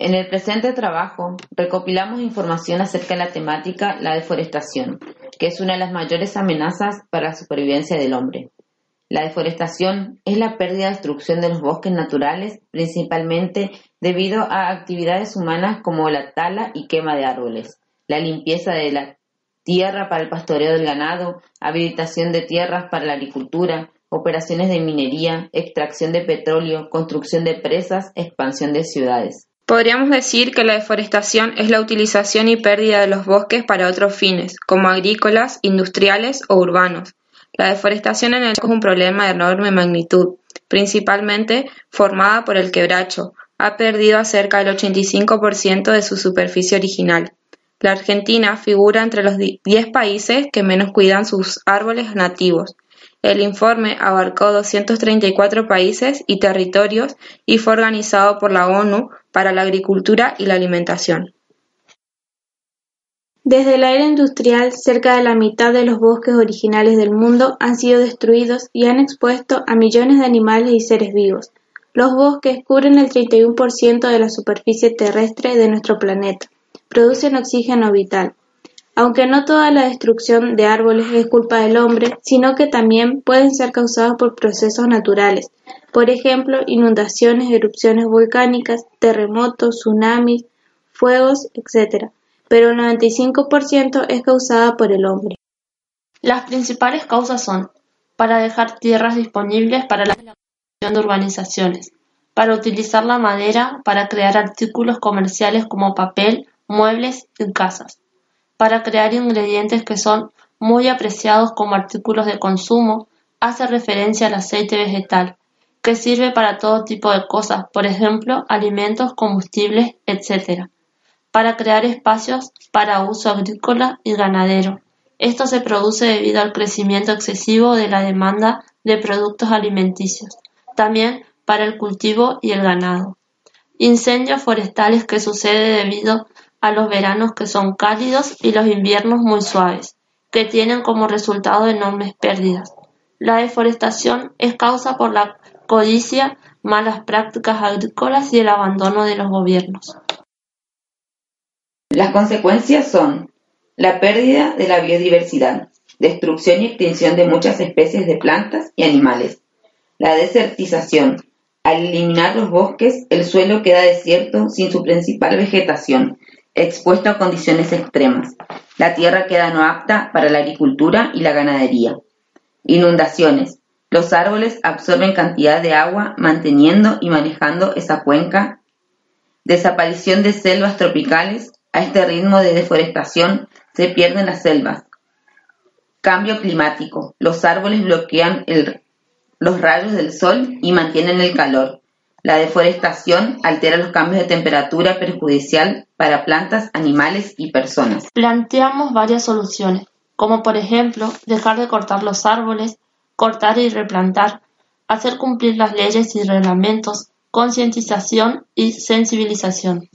En el presente trabajo recopilamos información acerca de la temática la deforestación, que es una de las mayores amenazas para la supervivencia del hombre. La deforestación es la pérdida y destrucción de los bosques naturales, principalmente debido a actividades humanas como la tala y quema de árboles, la limpieza de la tierra para el pastoreo del ganado, habilitación de tierras para la agricultura, operaciones de minería, extracción de petróleo, construcción de presas, expansión de ciudades. Podríamos decir que la deforestación es la utilización y pérdida de los bosques para otros fines, como agrícolas, industriales o urbanos. La deforestación en el es un problema de enorme magnitud, principalmente formada por el quebracho. Ha perdido cerca del 85% de su superficie original. La Argentina figura entre los 10 países que menos cuidan sus árboles nativos. El informe abarcó 234 países y territorios y fue organizado por la ONU para la Agricultura y la Alimentación. Desde la era industrial, cerca de la mitad de los bosques originales del mundo han sido destruidos y han expuesto a millones de animales y seres vivos. Los bosques cubren el 31% de la superficie terrestre de nuestro planeta, producen oxígeno vital, aunque no toda la destrucción de árboles es culpa del hombre, sino que también pueden ser causados por procesos naturales, por ejemplo, inundaciones, erupciones volcánicas, terremotos, tsunamis, fuegos, etc. Pero el 95% es causada por el hombre. Las principales causas son para dejar tierras disponibles para la construcción de urbanizaciones, para utilizar la madera para crear artículos comerciales como papel, muebles y casas, para crear ingredientes que son muy apreciados como artículos de consumo, hace referencia al aceite vegetal, que sirve para todo tipo de cosas, por ejemplo, alimentos, combustibles, etc. Para crear espacios para uso agrícola y ganadero. Esto se produce debido al crecimiento excesivo de la demanda de productos alimenticios, también para el cultivo y el ganado. Incendios forestales que sucede debido a los veranos que son cálidos y los inviernos muy suaves, que tienen como resultado enormes pérdidas. La deforestación es causa por la codicia, malas prácticas agrícolas y el abandono de los gobiernos. Las consecuencias son la pérdida de la biodiversidad, destrucción y extinción de muchas especies de plantas y animales, la desertización. Al eliminar los bosques, el suelo queda desierto sin su principal vegetación, expuesto a condiciones extremas. La tierra queda no apta para la agricultura y la ganadería. Inundaciones. Los árboles absorben cantidad de agua manteniendo y manejando esa cuenca. Desaparición de selvas tropicales. A este ritmo de deforestación se pierden las selvas. Cambio climático. Los árboles bloquean los rayos del sol y mantienen el calor. La deforestación altera los cambios de temperatura perjudicial para plantas, animales y personas. Planteamos varias soluciones, como por ejemplo dejar de cortar los árboles, cortar y replantar, hacer cumplir las leyes y reglamentos, concientización y sensibilización.